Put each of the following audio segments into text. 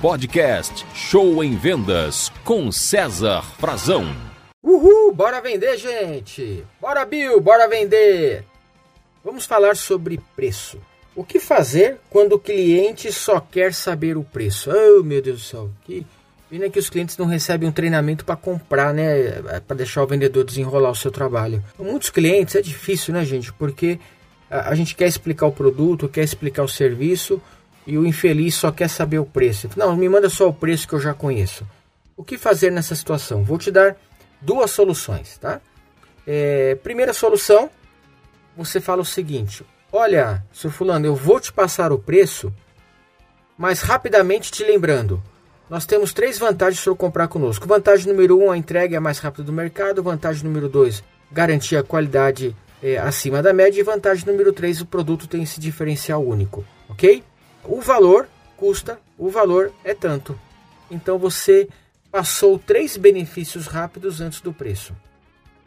Podcast Show em Vendas com César Frazão. Uhul, bora vender, gente! Bora, Bill, bora vender! Vamos falar sobre preço. O que fazer quando o cliente só quer saber o preço? Oh, meu Deus do céu, que pena que os clientes não recebem um treinamento para comprar, né? Para deixar o vendedor desenrolar o seu trabalho. Muitos clientes é difícil, né, gente? Porque a gente quer explicar o produto, quer explicar o serviço e o infeliz só quer saber o preço. Não, me manda só o preço que eu já conheço. O que fazer nessa situação? Vou te dar duas soluções, tá? É, primeira solução, você fala o seguinte: Olha, seu fulano, eu vou te passar o preço, mas rapidamente te lembrando, nós temos três vantagens para comprar conosco. Vantagem número um, a entrega é mais rápida do mercado. Vantagem número dois, garantir a qualidade é, acima da média. E vantagem número três, o produto tem esse diferencial único, ok? O valor custa, o valor é tanto. Então você passou três benefícios rápidos antes do preço.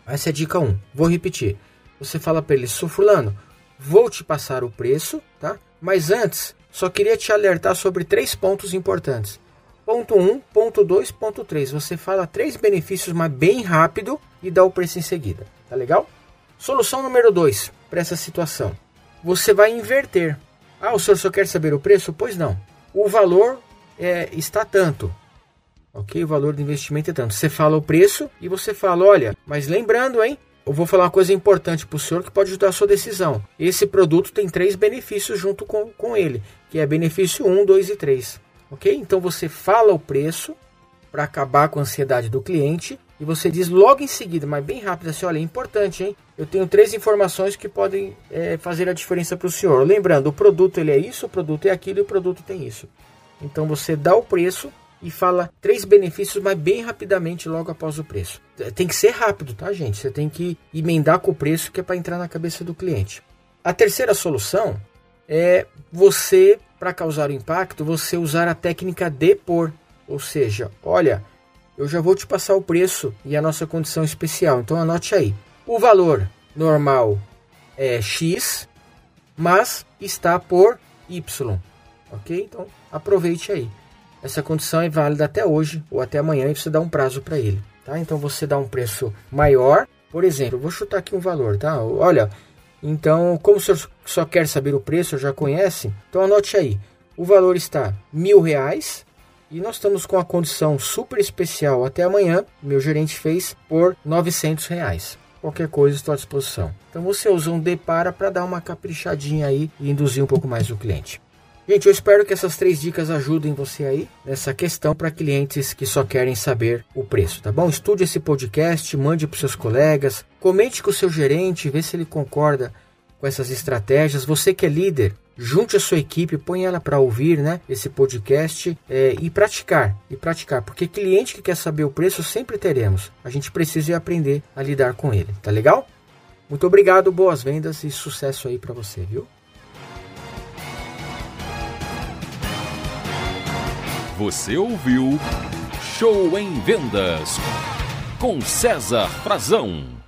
Essa é a dica 1. Um. Vou repetir. Você fala para ele, sou fulano, vou te passar o preço, tá? Mas antes, só queria te alertar sobre três pontos importantes. Ponto 1, um, ponto 2, ponto 3. Você fala três benefícios, mas bem rápido e dá o preço em seguida. Tá legal? Solução número 2 para essa situação. Você vai inverter. Ah, o senhor só quer saber o preço? Pois não. O valor é, está tanto. Ok? O valor do investimento é tanto. Você fala o preço e você fala: olha, mas lembrando, hein? Eu vou falar uma coisa importante para o senhor que pode ajudar a sua decisão. Esse produto tem três benefícios junto com, com ele, que é benefício 1, 2 e 3. Ok? Então você fala o preço para acabar com a ansiedade do cliente e você diz logo em seguida, mas bem rápido assim, olha, é importante, hein? Eu tenho três informações que podem é, fazer a diferença para o senhor. Lembrando, o produto ele é isso, o produto é aquilo e o produto tem isso. Então você dá o preço e fala três benefícios, mas bem rapidamente logo após o preço. Tem que ser rápido, tá, gente? Você tem que emendar com o preço que é para entrar na cabeça do cliente. A terceira solução é você, para causar o impacto, você usar a técnica de por. Ou seja, olha, eu já vou te passar o preço e a nossa condição especial. Então anote aí. O valor normal é X, mas está por Y. Ok? Então aproveite aí. Essa condição é válida até hoje ou até amanhã e você dá um prazo para ele. Tá? Então você dá um preço maior. Por exemplo, vou chutar aqui um valor, tá? Olha, então, como o senhor só quer saber o preço, já conhece, então anote aí. O valor está mil reais e nós estamos com a condição super especial até amanhã. Meu gerente fez por 900 reais. Qualquer coisa estou à disposição. Então você usa um Depara para dar uma caprichadinha aí e induzir um pouco mais o cliente. Gente, eu espero que essas três dicas ajudem você aí nessa questão para clientes que só querem saber o preço, tá bom? Estude esse podcast, mande para seus colegas, comente com o seu gerente, vê se ele concorda com essas estratégias. Você que é líder, junte a sua equipe, põe ela para ouvir né, esse podcast é, e praticar. E praticar, porque cliente que quer saber o preço sempre teremos. A gente precisa aprender a lidar com ele, tá legal? Muito obrigado, boas vendas e sucesso aí para você, viu? Você ouviu Show em Vendas com César Frazão.